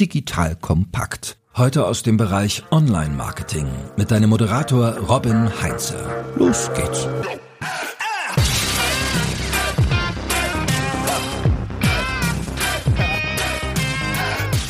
digital kompakt. Heute aus dem Bereich Online-Marketing mit deinem Moderator Robin Heinze. Los geht's.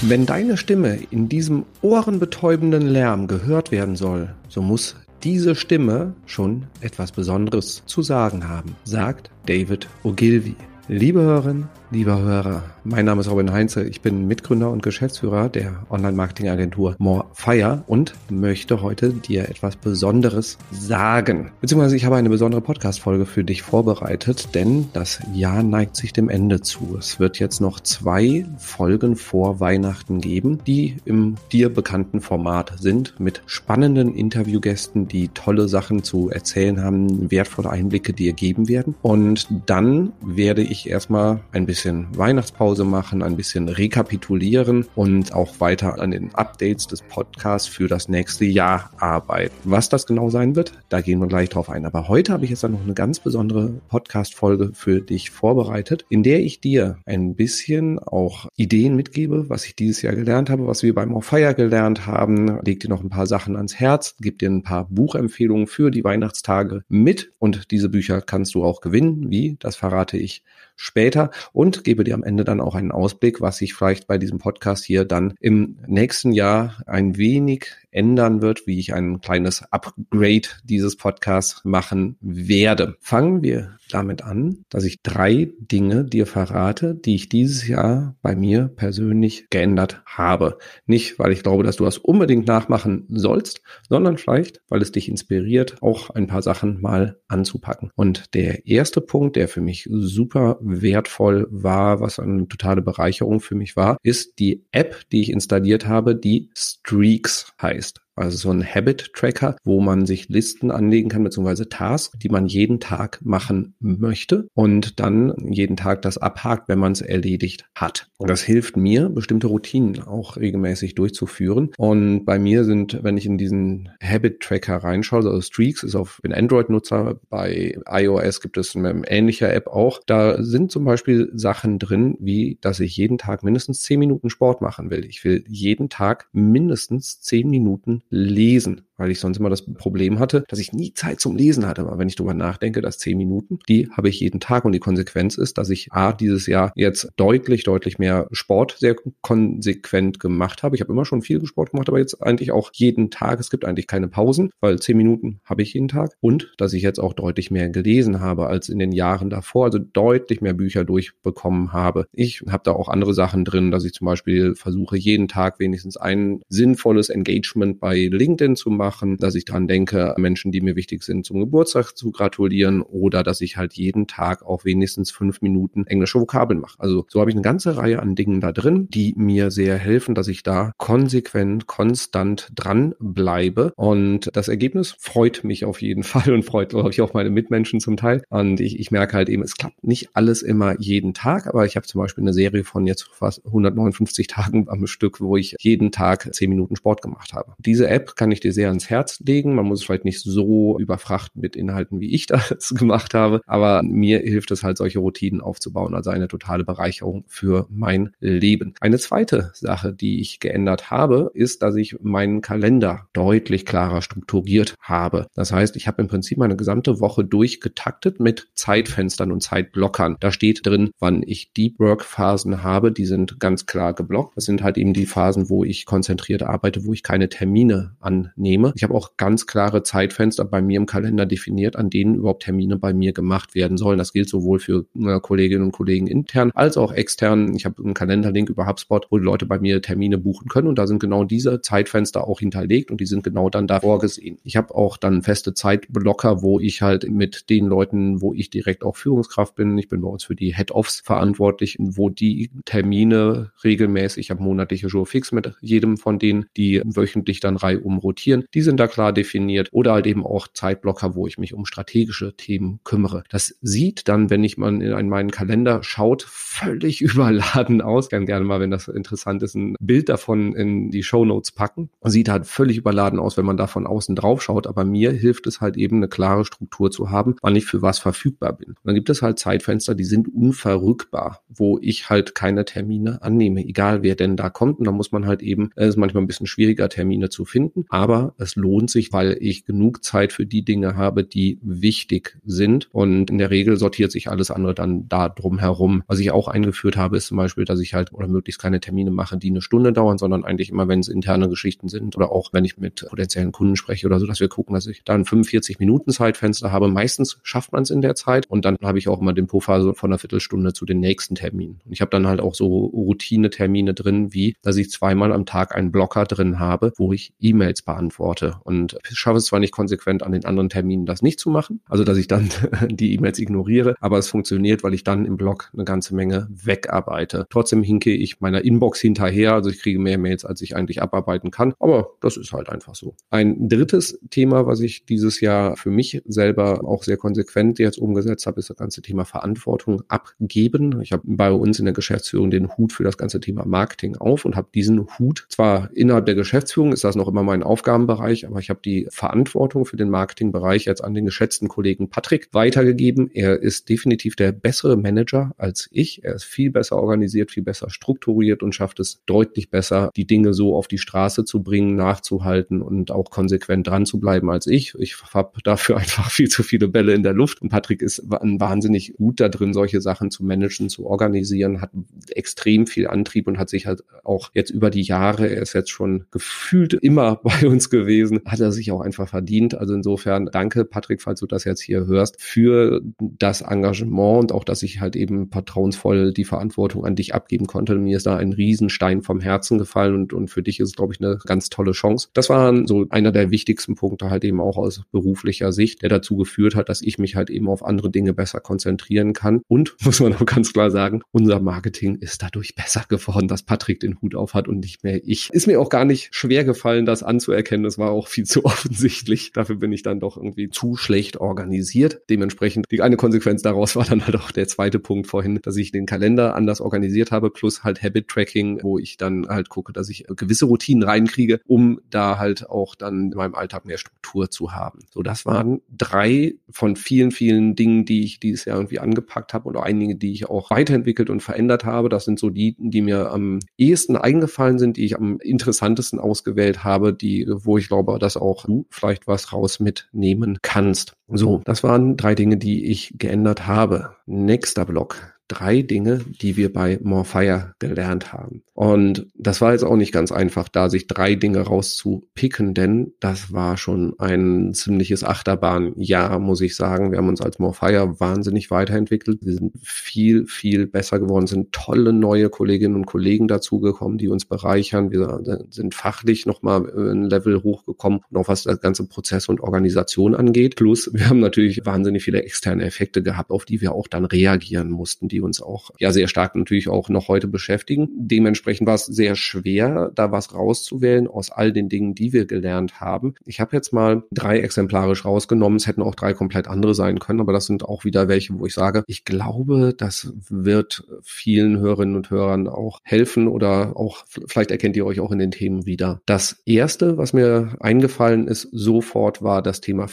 Wenn deine Stimme in diesem ohrenbetäubenden Lärm gehört werden soll, so muss diese Stimme schon etwas Besonderes zu sagen haben, sagt David Ogilvy. Liebe Hörerinnen, lieber Hörer, mein Name ist Robin Heinze. Ich bin Mitgründer und Geschäftsführer der Online-Marketing-Agentur Morefire und möchte heute dir etwas Besonderes sagen. Beziehungsweise ich habe eine besondere Podcast-Folge für dich vorbereitet, denn das Jahr neigt sich dem Ende zu. Es wird jetzt noch zwei Folgen vor Weihnachten geben, die im dir bekannten Format sind, mit spannenden Interviewgästen, die tolle Sachen zu erzählen haben, wertvolle Einblicke dir geben werden. Und dann werde ich erstmal ein bisschen Weihnachtspause Pause machen, ein bisschen rekapitulieren und auch weiter an den Updates des Podcasts für das nächste Jahr arbeiten. Was das genau sein wird, da gehen wir gleich drauf ein. Aber heute habe ich jetzt dann noch eine ganz besondere Podcast-Folge für dich vorbereitet, in der ich dir ein bisschen auch Ideen mitgebe, was ich dieses Jahr gelernt habe, was wir beim More Fire gelernt haben. Leg dir noch ein paar Sachen ans Herz, gib dir ein paar Buchempfehlungen für die Weihnachtstage mit und diese Bücher kannst du auch gewinnen. Wie? Das verrate ich später und gebe dir am Ende dann auch einen Ausblick, was sich vielleicht bei diesem Podcast hier dann im nächsten Jahr ein wenig ändern wird, wie ich ein kleines Upgrade dieses Podcasts machen werde. Fangen wir damit an, dass ich drei Dinge dir verrate, die ich dieses Jahr bei mir persönlich geändert habe. Nicht, weil ich glaube, dass du das unbedingt nachmachen sollst, sondern vielleicht, weil es dich inspiriert, auch ein paar Sachen mal anzupacken. Und der erste Punkt, der für mich super wertvoll war, was eine totale Bereicherung für mich war, ist die App, die ich installiert habe, die Streaks heißt ist also so ein Habit-Tracker, wo man sich Listen anlegen kann, beziehungsweise Tasks, die man jeden Tag machen möchte und dann jeden Tag das abhakt, wenn man es erledigt hat. Und das hilft mir, bestimmte Routinen auch regelmäßig durchzuführen. Und bei mir sind, wenn ich in diesen Habit-Tracker reinschaue, also Streaks ist auf den Android-Nutzer, bei iOS gibt es eine ähnliche App auch. Da sind zum Beispiel Sachen drin, wie, dass ich jeden Tag mindestens zehn Minuten Sport machen will. Ich will jeden Tag mindestens zehn Minuten lesen weil ich sonst immer das Problem hatte, dass ich nie Zeit zum Lesen hatte. Aber wenn ich darüber nachdenke, dass zehn Minuten, die habe ich jeden Tag und die Konsequenz ist, dass ich A, dieses Jahr jetzt deutlich, deutlich mehr Sport sehr konsequent gemacht habe. Ich habe immer schon viel Sport gemacht, aber jetzt eigentlich auch jeden Tag. Es gibt eigentlich keine Pausen, weil zehn Minuten habe ich jeden Tag und dass ich jetzt auch deutlich mehr gelesen habe als in den Jahren davor, also deutlich mehr Bücher durchbekommen habe. Ich habe da auch andere Sachen drin, dass ich zum Beispiel versuche, jeden Tag wenigstens ein sinnvolles Engagement bei LinkedIn zu machen machen, dass ich dran denke, Menschen, die mir wichtig sind, zum Geburtstag zu gratulieren oder dass ich halt jeden Tag auch wenigstens fünf Minuten englische Vokabeln mache. Also so habe ich eine ganze Reihe an Dingen da drin, die mir sehr helfen, dass ich da konsequent, konstant dran bleibe. Und das Ergebnis freut mich auf jeden Fall und freut, glaube ich, auch meine Mitmenschen zum Teil. Und ich, ich merke halt eben, es klappt nicht alles immer jeden Tag, aber ich habe zum Beispiel eine Serie von jetzt fast 159 Tagen am Stück, wo ich jeden Tag zehn Minuten Sport gemacht habe. Diese App kann ich dir sehr ans Herz legen. Man muss es vielleicht nicht so überfrachten mit Inhalten, wie ich das gemacht habe, aber mir hilft es halt, solche Routinen aufzubauen. Also eine totale Bereicherung für mein Leben. Eine zweite Sache, die ich geändert habe, ist, dass ich meinen Kalender deutlich klarer strukturiert habe. Das heißt, ich habe im Prinzip meine gesamte Woche durchgetaktet mit Zeitfenstern und Zeitblockern. Da steht drin, wann ich Deep Work Phasen habe. Die sind ganz klar geblockt. Das sind halt eben die Phasen, wo ich konzentriert arbeite, wo ich keine Termine annehme Ich habe auch ganz klare Zeitfenster bei mir im Kalender definiert, an denen überhaupt Termine bei mir gemacht werden sollen. Das gilt sowohl für äh, Kolleginnen und Kollegen intern als auch extern. Ich habe einen Kalenderlink über HubSpot, wo die Leute bei mir Termine buchen können und da sind genau diese Zeitfenster auch hinterlegt und die sind genau dann da vorgesehen. Ich habe auch dann feste Zeitblocker, wo ich halt mit den Leuten, wo ich direkt auch Führungskraft bin, ich bin bei uns für die Head-Offs verantwortlich, wo die Termine regelmäßig, ich habe monatliche Jour fix mit jedem von denen, die wöchentlich dann reihum rotieren, die sind da klar definiert oder halt eben auch Zeitblocker, wo ich mich um strategische Themen kümmere. Das sieht dann, wenn ich mal in meinen Kalender schaut, völlig überladen aus. Kann gerne mal, wenn das interessant ist, ein Bild davon in die Show Notes packen. Sieht halt völlig überladen aus, wenn man da von außen drauf schaut. Aber mir hilft es halt eben, eine klare Struktur zu haben, wann ich für was verfügbar bin. Und dann gibt es halt Zeitfenster, die sind unverrückbar, wo ich halt keine Termine annehme, egal wer denn da kommt. Und da muss man halt eben, es ist manchmal ein bisschen schwieriger, Termine zu finden. Aber es lohnt sich, weil ich genug Zeit für die Dinge habe, die wichtig sind. Und in der Regel sortiert sich alles andere dann da drum herum. Was ich auch eingeführt habe, ist zum Beispiel, dass ich halt oder möglichst keine Termine mache, die eine Stunde dauern, sondern eigentlich immer, wenn es interne Geschichten sind oder auch wenn ich mit potenziellen Kunden spreche oder so, dass wir gucken, dass ich da ein 45 Minuten Zeitfenster habe. Meistens schafft man es in der Zeit und dann habe ich auch immer den Puffer von einer Viertelstunde zu den nächsten Terminen. Und ich habe dann halt auch so Routine-Termine drin, wie dass ich zweimal am Tag einen Blocker drin habe, wo ich E-Mails beantworte. Und ich schaffe es zwar nicht konsequent an den anderen Terminen das nicht zu machen, also dass ich dann die E-Mails ignoriere, aber es funktioniert, weil ich dann im Blog eine ganze Menge wegarbeite. Trotzdem hinke ich meiner Inbox hinterher, also ich kriege mehr Mails, als ich eigentlich abarbeiten kann, aber das ist halt einfach so. Ein drittes Thema, was ich dieses Jahr für mich selber auch sehr konsequent jetzt umgesetzt habe, ist das ganze Thema Verantwortung abgeben. Ich habe bei uns in der Geschäftsführung den Hut für das ganze Thema Marketing auf und habe diesen Hut zwar innerhalb der Geschäftsführung ist das noch immer mein Aufgabenbereich, aber ich habe die Verantwortung für den Marketingbereich jetzt an den geschätzten Kollegen Patrick weitergegeben. Er ist definitiv der bessere Manager als ich. Er ist viel besser organisiert, viel besser strukturiert und schafft es deutlich besser, die Dinge so auf die Straße zu bringen, nachzuhalten und auch konsequent dran zu bleiben als ich. Ich habe dafür einfach viel zu viele Bälle in der Luft und Patrick ist wahnsinnig gut da drin, solche Sachen zu managen, zu organisieren, hat extrem viel Antrieb und hat sich halt auch jetzt über die Jahre, er ist jetzt schon gefühlt immer bei uns gewesen, hat er sich auch einfach verdient. Also insofern danke Patrick, falls du das jetzt hier hörst, für das Engagement und auch, dass ich halt eben vertrauensvoll die Verantwortung an dich abgeben konnte. Mir ist da ein Riesenstein vom Herzen gefallen und, und für dich ist es, glaube ich, eine ganz tolle Chance. Das war so einer der wichtigsten Punkte halt eben auch aus beruflicher Sicht, der dazu geführt hat, dass ich mich halt eben auf andere Dinge besser konzentrieren kann. Und muss man auch ganz klar sagen, unser Marketing ist dadurch besser geworden, dass Patrick den Hut auf hat und nicht mehr ich. Ist mir auch gar nicht schwer gefallen, das anzuerkennen. Das war auch viel zu offensichtlich. Dafür bin ich dann doch irgendwie zu schlecht organisiert. Dementsprechend die eine Konsequenz daraus war dann halt auch der zweite Punkt vorhin, dass ich den Kalender anders organisiert habe, plus halt Habit Tracking, wo ich dann halt gucke, dass ich gewisse Routinen reinkriege, um da halt auch dann in meinem Alltag mehr Struktur zu haben. So, das waren drei von vielen, vielen Dingen, die ich dieses Jahr irgendwie angepackt habe oder einige, die ich auch weiterentwickelt und verändert habe. Das sind so die, die mir am ehesten eingefallen sind, die ich am interessantesten ausgewählt habe, die, wo ich glaube, dass auch du vielleicht was raus mitnehmen kannst. So, das waren drei Dinge, die ich geändert habe. Nächster Block drei Dinge, die wir bei Morfire gelernt haben. Und das war jetzt auch nicht ganz einfach, da sich drei Dinge rauszupicken, denn das war schon ein ziemliches Achterbahnjahr, muss ich sagen. Wir haben uns als Morfire wahnsinnig weiterentwickelt. Wir sind viel, viel besser geworden, sind tolle neue Kolleginnen und Kollegen dazugekommen, die uns bereichern. Wir sind fachlich nochmal ein Level hochgekommen, noch was das ganze Prozess und Organisation angeht. Plus, wir haben natürlich wahnsinnig viele externe Effekte gehabt, auf die wir auch dann reagieren mussten, die uns auch ja sehr stark natürlich auch noch heute beschäftigen. Dementsprechend war es sehr schwer, da was rauszuwählen aus all den Dingen, die wir gelernt haben. Ich habe jetzt mal drei exemplarisch rausgenommen. Es hätten auch drei komplett andere sein können, aber das sind auch wieder welche, wo ich sage, ich glaube, das wird vielen Hörerinnen und Hörern auch helfen oder auch vielleicht erkennt ihr euch auch in den Themen wieder. Das erste, was mir eingefallen ist, sofort war das Thema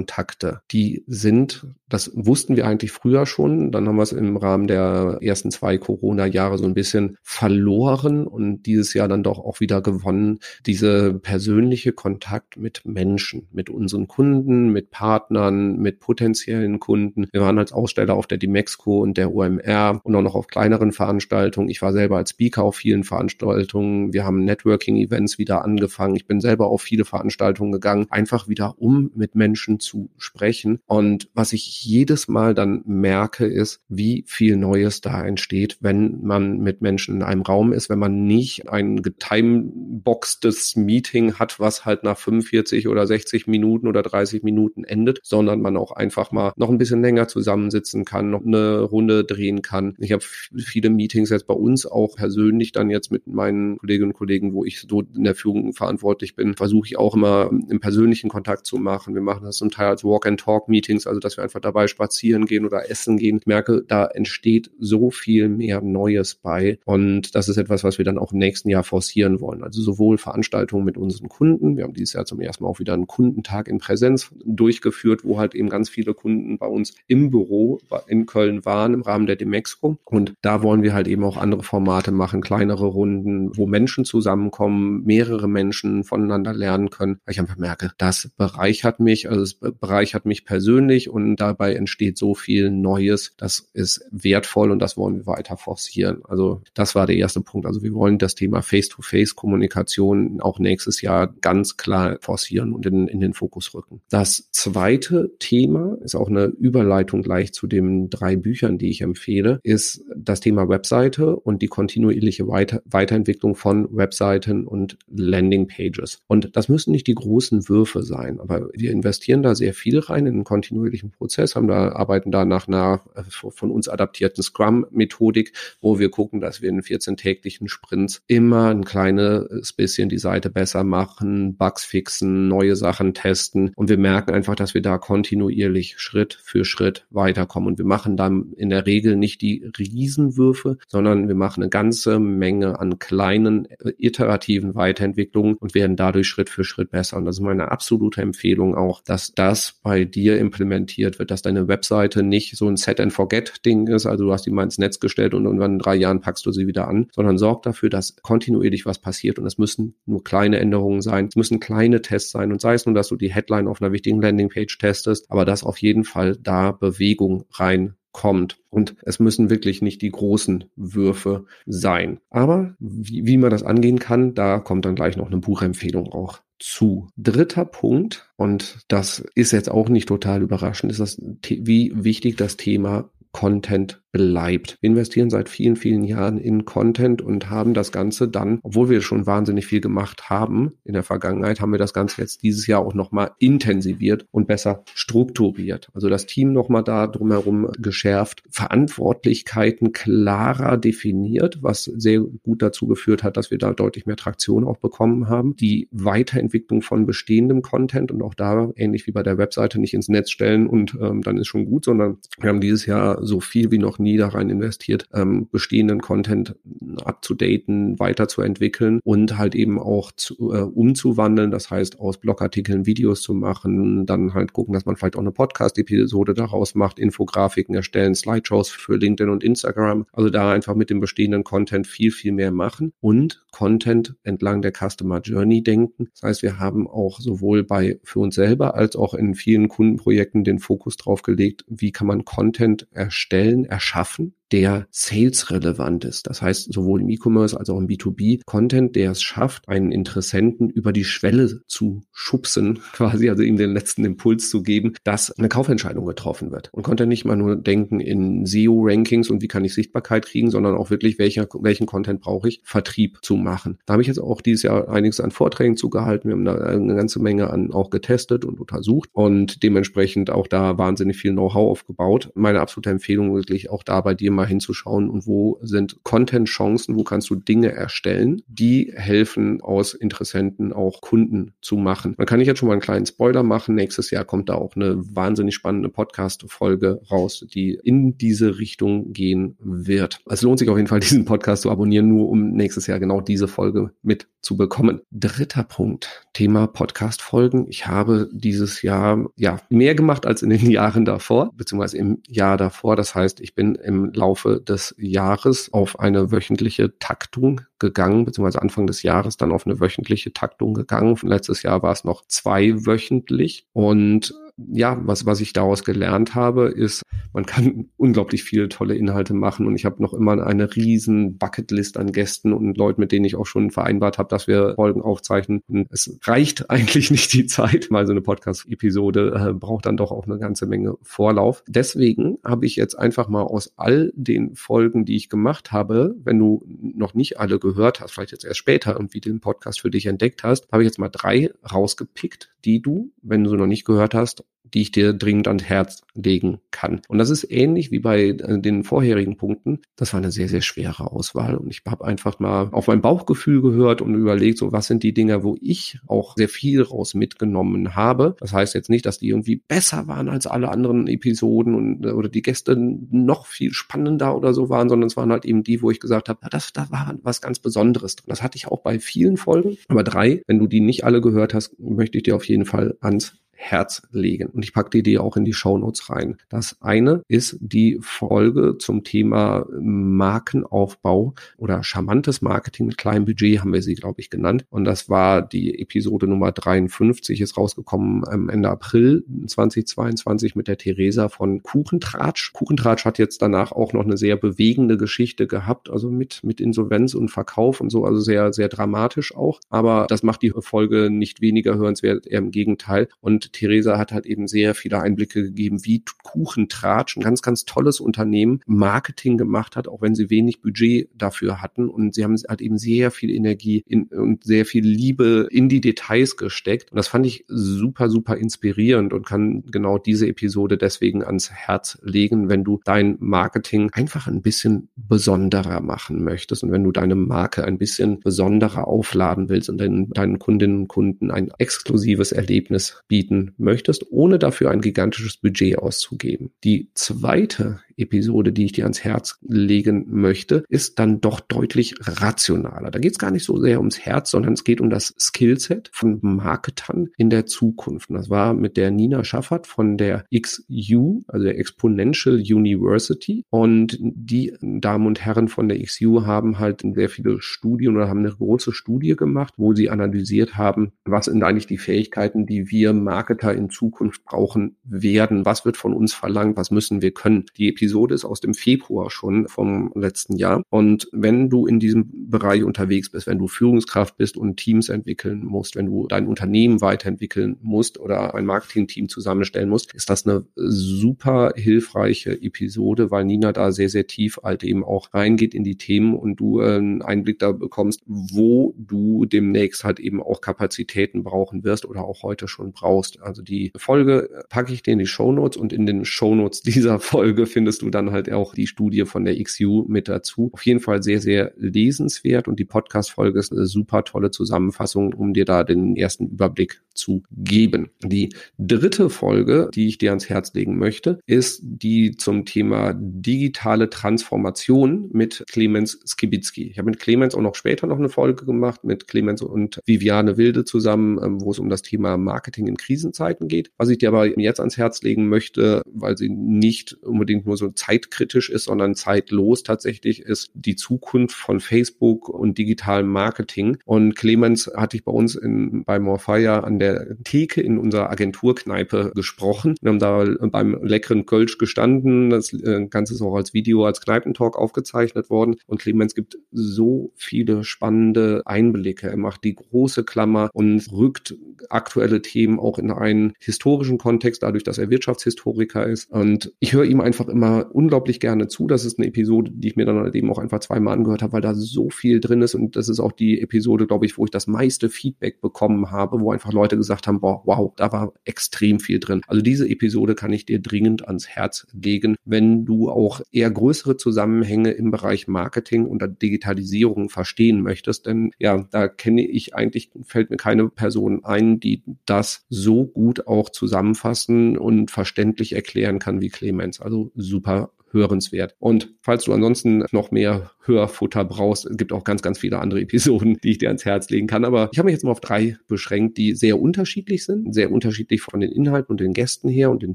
Face-to-Face-Kontakte. Die sind, das wussten wir eigentlich früher schon, dann haben wir es im Rahmen der ersten zwei Corona-Jahre so ein bisschen verloren und dieses Jahr dann doch auch wieder gewonnen. Diese persönliche Kontakt mit Menschen, mit unseren Kunden, mit Partnern, mit potenziellen Kunden. Wir waren als Aussteller auf der Dimexco und der OMR und auch noch auf kleineren Veranstaltungen. Ich war selber als Speaker auf vielen Veranstaltungen. Wir haben Networking-Events wieder angefangen. Ich bin selber auf viele Veranstaltungen gegangen, einfach wieder um mit Menschen zu sprechen. Und was ich jedes Mal dann merke, ist, wie wie viel Neues da entsteht, wenn man mit Menschen in einem Raum ist, wenn man nicht ein getimeboxtes Meeting hat, was halt nach 45 oder 60 Minuten oder 30 Minuten endet, sondern man auch einfach mal noch ein bisschen länger zusammensitzen kann, noch eine Runde drehen kann. Ich habe viele Meetings jetzt bei uns auch persönlich dann jetzt mit meinen Kolleginnen und Kollegen, wo ich so in der Führung verantwortlich bin, versuche ich auch immer im persönlichen Kontakt zu machen. Wir machen das zum Teil als Walk-and-Talk-Meetings, also dass wir einfach dabei spazieren gehen oder essen gehen. Ich merke, da entsteht so viel mehr Neues bei. Und das ist etwas, was wir dann auch im nächsten Jahr forcieren wollen. Also sowohl Veranstaltungen mit unseren Kunden, wir haben dieses Jahr zum ersten Mal auch wieder einen Kundentag in Präsenz durchgeführt, wo halt eben ganz viele Kunden bei uns im Büro in Köln waren im Rahmen der Demexco. Und da wollen wir halt eben auch andere Formate machen, kleinere Runden, wo Menschen zusammenkommen, mehrere Menschen voneinander lernen können, weil ich einfach merke, das bereichert mich, also es bereichert mich persönlich und dabei entsteht so viel Neues, das ist wertvoll und das wollen wir weiter forcieren. Also das war der erste Punkt. Also wir wollen das Thema Face-to-Face-Kommunikation auch nächstes Jahr ganz klar forcieren und in, in den Fokus rücken. Das zweite Thema ist auch eine Überleitung gleich zu den drei Büchern, die ich empfehle, ist das Thema Webseite und die kontinuierliche Weiter Weiterentwicklung von Webseiten und Landingpages. Und das müssen nicht die großen Würfe sein, aber wir investieren da sehr viel rein in einen kontinuierlichen Prozess, haben da, arbeiten da nach einer äh, von uns adaptierten Scrum-Methodik, wo wir gucken, dass wir in 14-täglichen Sprints immer ein kleines bisschen die Seite besser machen, Bugs fixen, neue Sachen testen. Und wir merken einfach, dass wir da kontinuierlich Schritt für Schritt weiterkommen. Und wir machen dann in der Regel nicht die Riesenwürfe, sondern wir machen eine ganze Menge an kleinen äh, iterativen Weiterentwicklungen und werden dadurch Schritt für Schritt besser. Und das ist meine absolute Empfehlung auch, dass das bei dir implementiert wird, dass deine Webseite nicht so ein Set and Forget Ding ist, also du hast die mal ins Netz gestellt und irgendwann in drei Jahren packst du sie wieder an, sondern sorg dafür, dass kontinuierlich was passiert und es müssen nur kleine Änderungen sein, es müssen kleine Tests sein und sei es nur, dass du die Headline auf einer wichtigen Landingpage testest, aber dass auf jeden Fall da Bewegung rein kommt. Und es müssen wirklich nicht die großen Würfe sein. Aber wie, wie man das angehen kann, da kommt dann gleich noch eine Buchempfehlung auch zu. Dritter Punkt, und das ist jetzt auch nicht total überraschend, ist das, wie wichtig das Thema Content bleibt. Wir investieren seit vielen, vielen Jahren in Content und haben das Ganze dann, obwohl wir schon wahnsinnig viel gemacht haben in der Vergangenheit, haben wir das Ganze jetzt dieses Jahr auch nochmal intensiviert und besser strukturiert. Also das Team nochmal da drumherum geschärft, Verantwortlichkeiten klarer definiert, was sehr gut dazu geführt hat, dass wir da deutlich mehr Traktion auch bekommen haben. Die Weiterentwicklung von bestehendem Content und auch da, ähnlich wie bei der Webseite, nicht ins Netz stellen und ähm, dann ist schon gut, sondern wir haben dieses Jahr so viel wie noch nie da rein investiert, ähm, bestehenden Content abzudaten, weiterzuentwickeln und halt eben auch zu, äh, umzuwandeln. Das heißt, aus Blogartikeln Videos zu machen, dann halt gucken, dass man vielleicht auch eine Podcast-Episode daraus macht, Infografiken erstellen, Slideshows für LinkedIn und Instagram. Also da einfach mit dem bestehenden Content viel, viel mehr machen und Content entlang der Customer Journey denken. Das heißt, wir haben auch sowohl bei für uns selber als auch in vielen Kundenprojekten den Fokus drauf gelegt, wie kann man Content erstellen, erschaffen schaffen der sales-relevant ist. Das heißt, sowohl im E-Commerce als auch im B2B Content, der es schafft, einen Interessenten über die Schwelle zu schubsen, quasi, also ihm den letzten Impuls zu geben, dass eine Kaufentscheidung getroffen wird. Und konnte nicht mal nur denken in SEO-Rankings und wie kann ich Sichtbarkeit kriegen, sondern auch wirklich, welcher, welchen Content brauche ich, Vertrieb zu machen. Da habe ich jetzt auch dieses Jahr einiges an Vorträgen zugehalten. Wir haben da eine ganze Menge an auch getestet und untersucht und dementsprechend auch da wahnsinnig viel Know-how aufgebaut. Meine absolute Empfehlung wirklich auch da bei dir mal hinzuschauen und wo sind Content-Chancen, wo kannst du Dinge erstellen, die helfen, aus Interessenten auch Kunden zu machen. Man kann ich jetzt schon mal einen kleinen Spoiler machen. Nächstes Jahr kommt da auch eine wahnsinnig spannende Podcast-Folge raus, die in diese Richtung gehen wird. Es lohnt sich auf jeden Fall, diesen Podcast zu abonnieren, nur um nächstes Jahr genau diese Folge mitzubekommen. Dritter Punkt, Thema Podcast-Folgen. Ich habe dieses Jahr ja mehr gemacht als in den Jahren davor, beziehungsweise im Jahr davor. Das heißt, ich bin im Laufe Laufe des Jahres auf eine wöchentliche Taktung gegangen, beziehungsweise Anfang des Jahres dann auf eine wöchentliche Taktung gegangen. Letztes Jahr war es noch zweiwöchentlich und ja, was, was ich daraus gelernt habe, ist, man kann unglaublich viele tolle Inhalte machen und ich habe noch immer eine riesen Bucketlist an Gästen und Leuten, mit denen ich auch schon vereinbart habe, dass wir Folgen aufzeichnen. Und es reicht eigentlich nicht die Zeit, weil so eine Podcast-Episode äh, braucht dann doch auch eine ganze Menge Vorlauf. Deswegen habe ich jetzt einfach mal aus all den Folgen, die ich gemacht habe, wenn du noch nicht alle gehört hast, vielleicht jetzt erst später irgendwie den Podcast für dich entdeckt hast, habe ich jetzt mal drei rausgepickt, die du, wenn du sie noch nicht gehört hast, die ich dir dringend ans Herz legen kann. Und das ist ähnlich wie bei äh, den vorherigen Punkten. Das war eine sehr, sehr schwere Auswahl. Und ich habe einfach mal auf mein Bauchgefühl gehört und überlegt, so was sind die Dinge, wo ich auch sehr viel raus mitgenommen habe. Das heißt jetzt nicht, dass die irgendwie besser waren als alle anderen Episoden und äh, oder die Gäste noch viel spannender oder so waren, sondern es waren halt eben die, wo ich gesagt habe, das, das war was ganz Besonderes. Das hatte ich auch bei vielen Folgen. Aber drei, wenn du die nicht alle gehört hast, möchte ich dir auf jeden Fall ans Herz legen. Und ich packe die dir auch in die Shownotes rein. Das eine ist die Folge zum Thema Markenaufbau oder charmantes Marketing mit kleinem Budget, haben wir sie, glaube ich, genannt. Und das war die Episode Nummer 53, ist rausgekommen am Ende April 2022 mit der Theresa von Kuchentratsch. Kuchentratsch hat jetzt danach auch noch eine sehr bewegende Geschichte gehabt, also mit, mit Insolvenz und Verkauf und so, also sehr, sehr dramatisch auch. Aber das macht die Folge nicht weniger hörenswert, eher im Gegenteil. Und Theresa hat halt eben sehr viele Einblicke gegeben, wie Kuchentratsch, ein ganz, ganz tolles Unternehmen, Marketing gemacht hat, auch wenn sie wenig Budget dafür hatten. Und sie haben halt eben sehr viel Energie in, und sehr viel Liebe in die Details gesteckt. Und das fand ich super, super inspirierend und kann genau diese Episode deswegen ans Herz legen, wenn du dein Marketing einfach ein bisschen besonderer machen möchtest und wenn du deine Marke ein bisschen besonderer aufladen willst und deinen, deinen Kundinnen und Kunden ein exklusives Erlebnis bieten möchtest, ohne dafür ein gigantisches Budget auszugeben. Die zweite Episode, die ich dir ans Herz legen möchte, ist dann doch deutlich rationaler. Da geht es gar nicht so sehr ums Herz, sondern es geht um das Skillset von Marketern in der Zukunft. Und das war mit der Nina Schaffert von der XU, also der Exponential University. Und die Damen und Herren von der XU haben halt sehr viele Studien oder haben eine große Studie gemacht, wo sie analysiert haben, was sind eigentlich die Fähigkeiten, die wir Marketer in Zukunft brauchen werden. Was wird von uns verlangt? Was müssen wir können? Die Episode Episode ist aus dem Februar schon vom letzten Jahr. Und wenn du in diesem Bereich unterwegs bist, wenn du Führungskraft bist und Teams entwickeln musst, wenn du dein Unternehmen weiterentwickeln musst oder ein Marketingteam zusammenstellen musst, ist das eine super hilfreiche Episode, weil Nina da sehr, sehr tief halt eben auch reingeht in die Themen und du äh, einen Einblick da bekommst, wo du demnächst halt eben auch Kapazitäten brauchen wirst oder auch heute schon brauchst. Also die Folge packe ich dir in die Show und in den Show dieser Folge findest du dann halt auch die Studie von der XU mit dazu. Auf jeden Fall sehr, sehr lesenswert und die Podcast-Folge ist eine super tolle Zusammenfassung, um dir da den ersten Überblick zu geben. Die dritte Folge, die ich dir ans Herz legen möchte, ist die zum Thema digitale Transformation mit Clemens Skibitzky. Ich habe mit Clemens auch noch später noch eine Folge gemacht mit Clemens und Viviane Wilde zusammen, ähm, wo es um das Thema Marketing in Krisenzeiten geht. Was ich dir aber jetzt ans Herz legen möchte, weil sie nicht unbedingt nur so zeitkritisch ist, sondern zeitlos tatsächlich ist die Zukunft von Facebook und digitalem Marketing. Und Clemens hatte ich bei uns in, bei Morfire an der Theke in unserer Agenturkneipe gesprochen. Wir haben da beim leckeren Kölsch gestanden. Das äh, Ganze ist auch als Video, als Kneipentalk aufgezeichnet worden. Und Clemens gibt so viele spannende Einblicke. Er macht die große Klammer und rückt aktuelle Themen auch in einen historischen Kontext, dadurch, dass er Wirtschaftshistoriker ist. Und ich höre ihm einfach immer unglaublich gerne zu. Das ist eine Episode, die ich mir dann halt eben auch einfach zweimal angehört habe, weil da so viel drin ist und das ist auch die Episode, glaube ich, wo ich das meiste Feedback bekommen habe, wo einfach Leute gesagt haben, boah, wow, da war extrem viel drin. Also diese Episode kann ich dir dringend ans Herz legen, wenn du auch eher größere Zusammenhänge im Bereich Marketing und Digitalisierung verstehen möchtest, denn ja, da kenne ich eigentlich, fällt mir keine Person ein, die das so gut auch zusammenfassen und verständlich erklären kann wie Clemens. Also super super hörenswert. Und falls du ansonsten noch mehr Hörfutter brauchst, gibt auch ganz, ganz viele andere Episoden, die ich dir ans Herz legen kann. Aber ich habe mich jetzt mal auf drei beschränkt, die sehr unterschiedlich sind, sehr unterschiedlich von den Inhalten und den Gästen her und den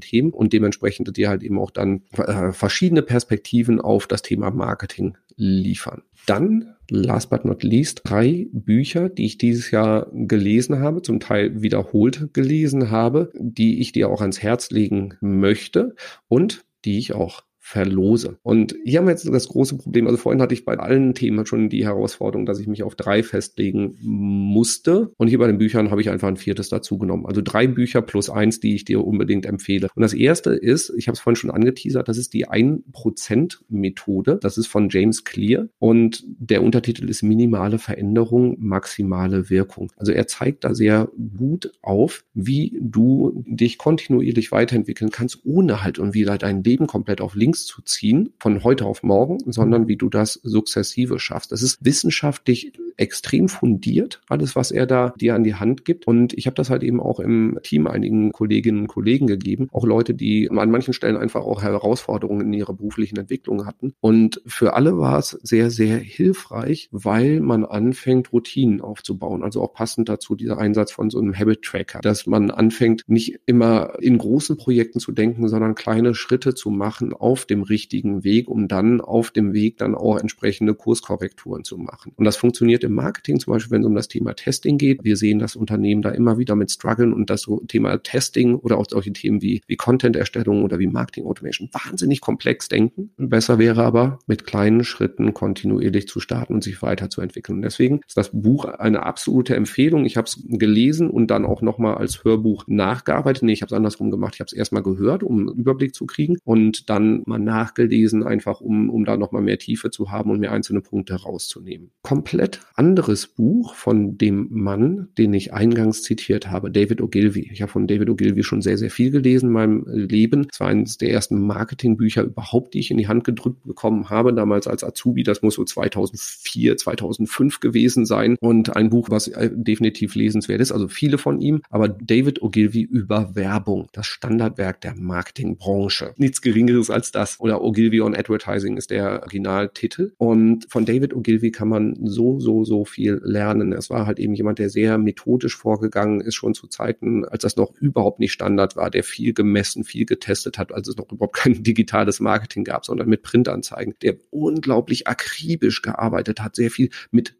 Themen und dementsprechend dir halt eben auch dann äh, verschiedene Perspektiven auf das Thema Marketing liefern. Dann last but not least drei Bücher, die ich dieses Jahr gelesen habe, zum Teil wiederholt gelesen habe, die ich dir auch ans Herz legen möchte und die ich auch verlose. Und hier haben wir jetzt das große Problem. Also vorhin hatte ich bei allen Themen schon die Herausforderung, dass ich mich auf drei festlegen musste. Und hier bei den Büchern habe ich einfach ein viertes dazu genommen. Also drei Bücher plus eins, die ich dir unbedingt empfehle. Und das erste ist, ich habe es vorhin schon angeteasert, das ist die 1%-Methode. Das ist von James Clear. Und der Untertitel ist Minimale Veränderung, maximale Wirkung. Also er zeigt da sehr gut auf, wie du dich kontinuierlich weiterentwickeln kannst, ohne halt irgendwie dein Leben komplett auf links links zu ziehen von heute auf morgen, sondern wie du das sukzessive schaffst. Das ist wissenschaftlich extrem fundiert, alles, was er da dir an die Hand gibt. Und ich habe das halt eben auch im Team einigen Kolleginnen und Kollegen gegeben, auch Leute, die an manchen Stellen einfach auch Herausforderungen in ihrer beruflichen Entwicklung hatten. Und für alle war es sehr, sehr hilfreich, weil man anfängt, Routinen aufzubauen. Also auch passend dazu dieser Einsatz von so einem Habit Tracker, dass man anfängt, nicht immer in großen Projekten zu denken, sondern kleine Schritte zu machen auf dem richtigen Weg, um dann auf dem Weg dann auch entsprechende Kurskorrekturen zu machen. Und das funktioniert im Marketing, zum Beispiel, wenn es um das Thema Testing geht. Wir sehen, dass Unternehmen da immer wieder mit strugglen und das Thema Testing oder auch solche Themen wie, wie Content-Erstellung oder wie Marketing Automation wahnsinnig komplex denken. Besser wäre aber, mit kleinen Schritten kontinuierlich zu starten und sich weiterzuentwickeln. Und deswegen ist das Buch eine absolute Empfehlung. Ich habe es gelesen und dann auch nochmal als Hörbuch nachgearbeitet. Nee, ich habe es andersrum gemacht. Ich habe es erstmal gehört, um einen Überblick zu kriegen und dann mal nachgelesen, einfach um, um da nochmal mehr Tiefe zu haben und mir einzelne Punkte rauszunehmen. Komplett anderes Buch von dem Mann, den ich eingangs zitiert habe, David Ogilvy. Ich habe von David Ogilvy schon sehr, sehr viel gelesen in meinem Leben. Es war eines der ersten Marketingbücher überhaupt, die ich in die Hand gedrückt bekommen habe, damals als Azubi. Das muss so 2004, 2005 gewesen sein. Und ein Buch, was äh, definitiv lesenswert ist. Also viele von ihm. Aber David Ogilvy über Werbung. Das Standardwerk der Marketingbranche. Nichts Geringeres als das. Oder Ogilvy on Advertising ist der Originaltitel. Und von David Ogilvy kann man so, so, so viel lernen. Es war halt eben jemand, der sehr methodisch vorgegangen ist, schon zu Zeiten, als das noch überhaupt nicht Standard war, der viel gemessen, viel getestet hat, als es noch überhaupt kein digitales Marketing gab, sondern mit Printanzeigen, der unglaublich akribisch gearbeitet hat, sehr viel mit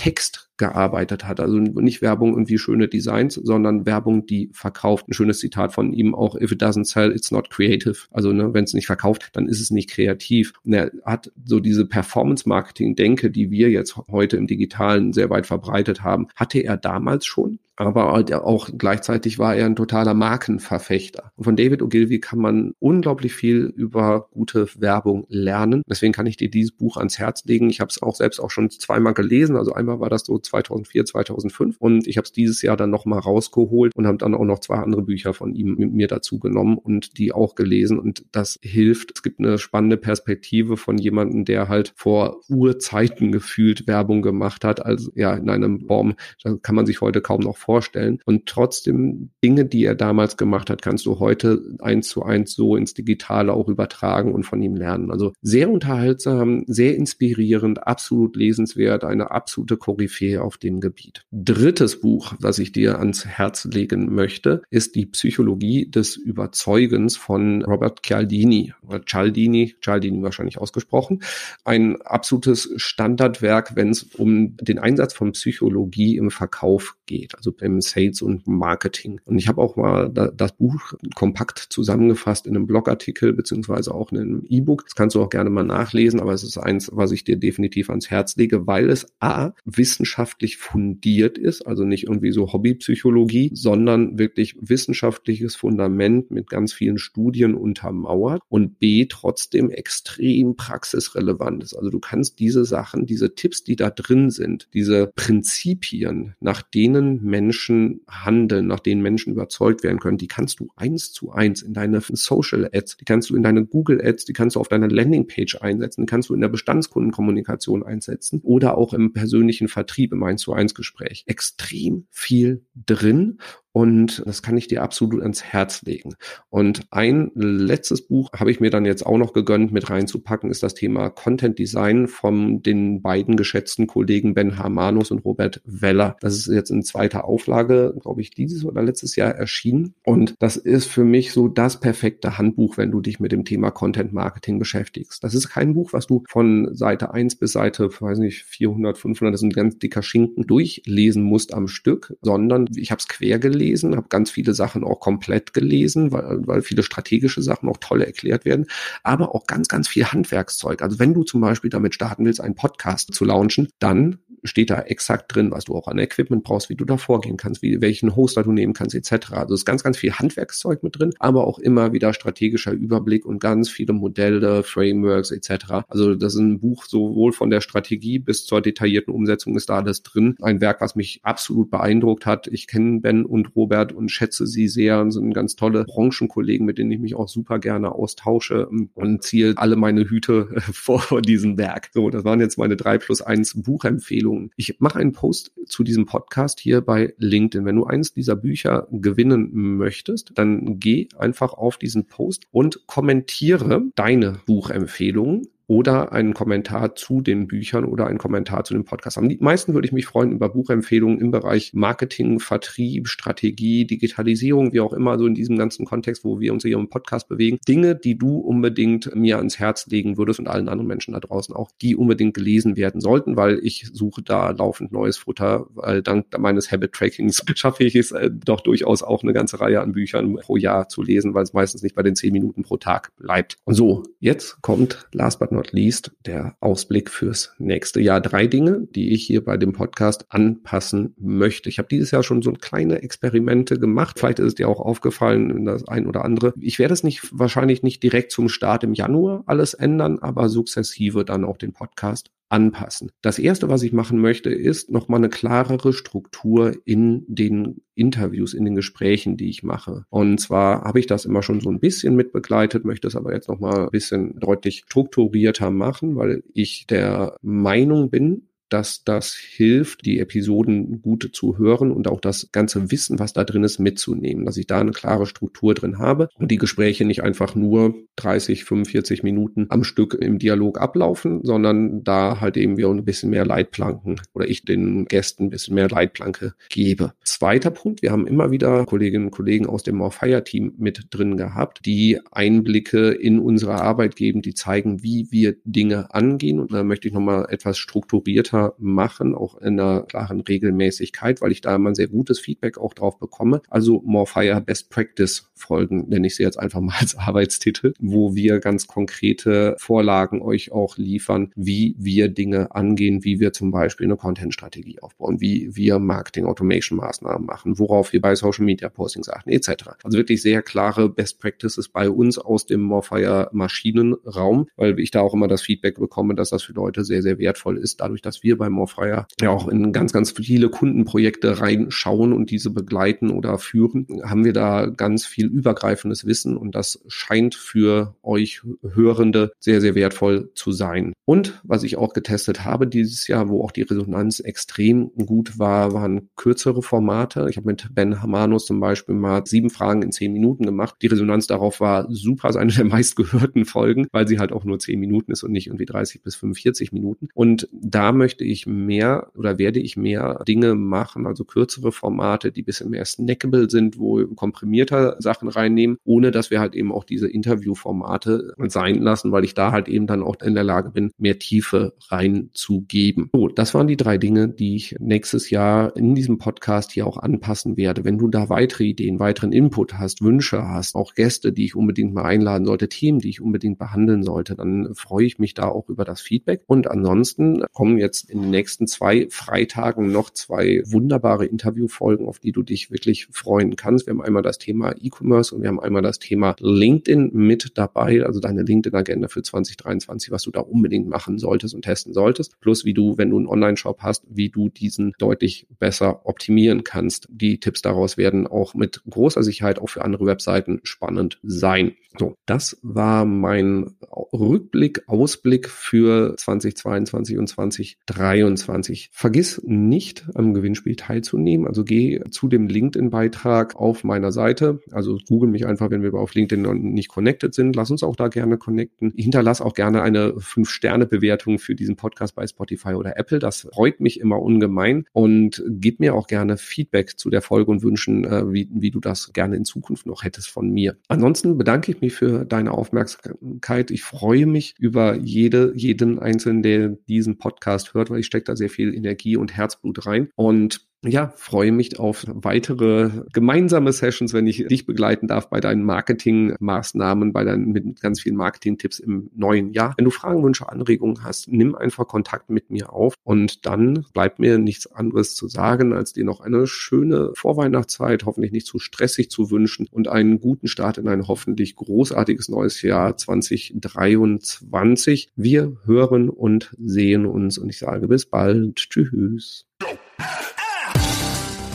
Text gearbeitet hat. Also nicht Werbung irgendwie schöne Designs, sondern Werbung, die verkauft. Ein schönes Zitat von ihm auch, if it doesn't sell, it's not creative. Also ne, wenn es nicht verkauft, dann ist es nicht kreativ. Und er hat so diese Performance-Marketing-Denke, die wir jetzt heute im Digitalen sehr weit verbreitet haben, hatte er damals schon aber halt auch gleichzeitig war er ein totaler Markenverfechter. Und von David Ogilvy kann man unglaublich viel über gute Werbung lernen. Deswegen kann ich dir dieses Buch ans Herz legen. Ich habe es auch selbst auch schon zweimal gelesen. Also einmal war das so 2004, 2005 und ich habe es dieses Jahr dann nochmal rausgeholt und habe dann auch noch zwei andere Bücher von ihm mit mir dazu genommen und die auch gelesen und das hilft. Es gibt eine spannende Perspektive von jemandem, der halt vor Urzeiten gefühlt Werbung gemacht hat. Also ja, in einem Baum, da kann man sich heute kaum noch vorstellen vorstellen. Und trotzdem Dinge, die er damals gemacht hat, kannst du heute eins zu eins so ins Digitale auch übertragen und von ihm lernen. Also sehr unterhaltsam, sehr inspirierend, absolut lesenswert, eine absolute Koryphäe auf dem Gebiet. Drittes Buch, was ich dir ans Herz legen möchte, ist die Psychologie des Überzeugens von Robert Cialdini oder Cialdini, Cialdini wahrscheinlich ausgesprochen. Ein absolutes Standardwerk, wenn es um den Einsatz von Psychologie im Verkauf geht. Also im Sales und Marketing. Und ich habe auch mal das Buch kompakt zusammengefasst in einem Blogartikel beziehungsweise auch in einem E-Book. Das kannst du auch gerne mal nachlesen, aber es ist eins, was ich dir definitiv ans Herz lege, weil es A, wissenschaftlich fundiert ist, also nicht irgendwie so Hobbypsychologie, sondern wirklich wissenschaftliches Fundament mit ganz vielen Studien untermauert und B, trotzdem extrem praxisrelevant ist. Also du kannst diese Sachen, diese Tipps, die da drin sind, diese Prinzipien, nach denen Menschen Menschen handeln, nach denen Menschen überzeugt werden können, die kannst du eins zu eins in deine Social Ads, die kannst du in deine Google Ads, die kannst du auf deiner Landingpage einsetzen, die kannst du in der Bestandskundenkommunikation einsetzen oder auch im persönlichen Vertrieb im eins zu eins Gespräch. Extrem viel drin und das kann ich dir absolut ans Herz legen. Und ein letztes Buch habe ich mir dann jetzt auch noch gegönnt, mit reinzupacken, ist das Thema Content Design von den beiden geschätzten Kollegen Ben Harmanus und Robert Weller. Das ist jetzt in zweiter Auflage, glaube ich, dieses oder letztes Jahr erschienen. Und das ist für mich so das perfekte Handbuch, wenn du dich mit dem Thema Content Marketing beschäftigst. Das ist kein Buch, was du von Seite 1 bis Seite, weiß nicht, 400, 500, das ist ein ganz dicker Schinken, durchlesen musst am Stück, sondern ich habe es quer gelesen, habe ganz viele Sachen auch komplett gelesen, weil, weil viele strategische Sachen auch toll erklärt werden, aber auch ganz, ganz viel Handwerkszeug. Also wenn du zum Beispiel damit starten willst, einen Podcast zu launchen, dann steht da exakt drin, was du auch an Equipment brauchst, wie du da vorgehen kannst, wie, welchen Hoster du nehmen kannst, etc. Also ist ganz, ganz viel Handwerkszeug mit drin, aber auch immer wieder strategischer Überblick und ganz viele Modelle, Frameworks etc. Also das ist ein Buch sowohl von der Strategie bis zur detaillierten Umsetzung ist da alles drin. Ein Werk, was mich absolut beeindruckt hat. Ich kenne Ben und Robert und schätze sie sehr und sind ganz tolle Branchenkollegen, mit denen ich mich auch super gerne austausche und ziehe alle meine Hüte vor diesem Werk. So, das waren jetzt meine drei plus eins Buchempfehlungen Empfehlungen. Ich mache einen Post zu diesem Podcast hier bei LinkedIn. Wenn du eins dieser Bücher gewinnen möchtest, dann geh einfach auf diesen Post und kommentiere deine Buchempfehlungen oder einen Kommentar zu den Büchern oder einen Kommentar zu dem Podcast. Am meisten würde ich mich freuen über Buchempfehlungen im Bereich Marketing, Vertrieb, Strategie, Digitalisierung, wie auch immer, so in diesem ganzen Kontext, wo wir uns hier im Podcast bewegen. Dinge, die du unbedingt mir ans Herz legen würdest und allen anderen Menschen da draußen auch, die unbedingt gelesen werden sollten, weil ich suche da laufend neues Futter, weil dank meines Habit Trackings schaffe ich es äh, doch durchaus auch eine ganze Reihe an Büchern pro Jahr zu lesen, weil es meistens nicht bei den zehn Minuten pro Tag bleibt. So, jetzt kommt last but not not least der Ausblick fürs nächste Jahr. Drei Dinge, die ich hier bei dem Podcast anpassen möchte. Ich habe dieses Jahr schon so kleine Experimente gemacht. Vielleicht ist es dir auch aufgefallen, das ein oder andere. Ich werde es nicht, wahrscheinlich nicht direkt zum Start im Januar alles ändern, aber sukzessive dann auch den Podcast anpassen. Das erste, was ich machen möchte, ist nochmal eine klarere Struktur in den Interviews, in den Gesprächen, die ich mache. Und zwar habe ich das immer schon so ein bisschen mitbegleitet, möchte es aber jetzt nochmal ein bisschen deutlich strukturierter machen, weil ich der Meinung bin, dass das hilft, die Episoden gut zu hören und auch das ganze Wissen, was da drin ist, mitzunehmen, dass ich da eine klare Struktur drin habe und die Gespräche nicht einfach nur 30, 45 Minuten am Stück im Dialog ablaufen, sondern da halt eben wir ein bisschen mehr Leitplanken oder ich den Gästen ein bisschen mehr Leitplanke gebe. Zweiter Punkt, wir haben immer wieder Kolleginnen und Kollegen aus dem More Fire Team mit drin gehabt, die Einblicke in unsere Arbeit geben, die zeigen, wie wir Dinge angehen und da möchte ich nochmal etwas strukturierter weiter machen, auch in einer klaren Regelmäßigkeit, weil ich da immer ein sehr gutes Feedback auch drauf bekomme. Also Morefire Best Practice Folgen, nenne ich sie jetzt einfach mal als Arbeitstitel, wo wir ganz konkrete Vorlagen euch auch liefern, wie wir Dinge angehen, wie wir zum Beispiel eine Content-Strategie aufbauen, wie wir Marketing-Automation-Maßnahmen machen, worauf wir bei Social-Media-Postings achten, etc. Also wirklich sehr klare Best Practices bei uns aus dem Morefire Maschinenraum, weil ich da auch immer das Feedback bekomme, dass das für Leute sehr, sehr wertvoll ist, dadurch, dass wir wir bei Morfire ja auch in ganz, ganz viele Kundenprojekte reinschauen und diese begleiten oder führen, haben wir da ganz viel übergreifendes Wissen und das scheint für euch Hörende sehr, sehr wertvoll zu sein. Und was ich auch getestet habe dieses Jahr, wo auch die Resonanz extrem gut war, waren kürzere Formate. Ich habe mit Ben Hamanus zum Beispiel mal sieben Fragen in zehn Minuten gemacht. Die Resonanz darauf war super, ist eine der meistgehörten Folgen, weil sie halt auch nur zehn Minuten ist und nicht irgendwie 30 bis 45 Minuten. Und da möchte möchte ich mehr oder werde ich mehr Dinge machen, also kürzere Formate, die bisschen mehr snackable sind, wo komprimierter Sachen reinnehmen, ohne dass wir halt eben auch diese Interviewformate sein lassen, weil ich da halt eben dann auch in der Lage bin, mehr Tiefe reinzugeben. So, das waren die drei Dinge, die ich nächstes Jahr in diesem Podcast hier auch anpassen werde. Wenn du da weitere Ideen, weiteren Input hast, Wünsche hast, auch Gäste, die ich unbedingt mal einladen sollte, Themen, die ich unbedingt behandeln sollte, dann freue ich mich da auch über das Feedback. Und ansonsten kommen jetzt in den nächsten zwei Freitagen noch zwei wunderbare Interviewfolgen, auf die du dich wirklich freuen kannst. Wir haben einmal das Thema E-Commerce und wir haben einmal das Thema LinkedIn mit dabei, also deine LinkedIn-Agenda für 2023, was du da unbedingt machen solltest und testen solltest. Plus wie du, wenn du einen Online-Shop hast, wie du diesen deutlich besser optimieren kannst. Die Tipps daraus werden auch mit großer Sicherheit auch für andere Webseiten spannend sein. So, das war mein Rückblick, Ausblick für 2022 und 2023 2023. Vergiss nicht, am Gewinnspiel teilzunehmen. Also geh zu dem LinkedIn-Beitrag auf meiner Seite. Also google mich einfach, wenn wir auf LinkedIn noch nicht connected sind. Lass uns auch da gerne connecten. Hinterlass auch gerne eine 5-Sterne-Bewertung für diesen Podcast bei Spotify oder Apple. Das freut mich immer ungemein und gib mir auch gerne Feedback zu der Folge und wünschen, äh, wie, wie du das gerne in Zukunft noch hättest von mir. Ansonsten bedanke ich mich für deine Aufmerksamkeit. Ich freue mich über jede, jeden Einzelnen, der diesen Podcast hört, weil ich stecke da sehr viel Energie und Herzblut rein. Und ja, freue mich auf weitere gemeinsame Sessions, wenn ich dich begleiten darf bei deinen Marketingmaßnahmen, bei deinen mit ganz vielen Marketing-Tipps im neuen Jahr. Wenn du Fragen, Wünsche, Anregungen hast, nimm einfach Kontakt mit mir auf und dann bleibt mir nichts anderes zu sagen, als dir noch eine schöne Vorweihnachtszeit, hoffentlich nicht zu stressig zu wünschen und einen guten Start in ein hoffentlich großartiges neues Jahr 2023. Wir hören und sehen uns und ich sage bis bald. Tschüss.